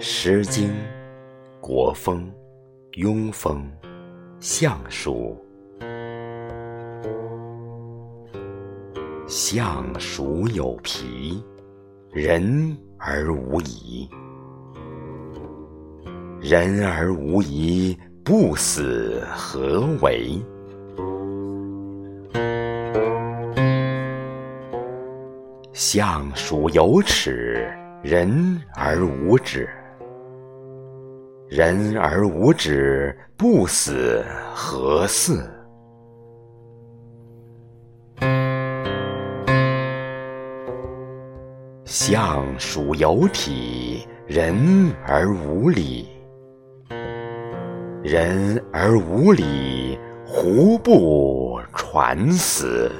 诗经》国风庸风相书。相鼠有皮，人而无仪。人而无仪，不死何为？相鼠有齿，人而无止。人而无止，不死何似？相鼠有体，人而无礼。人而无礼，胡不传死？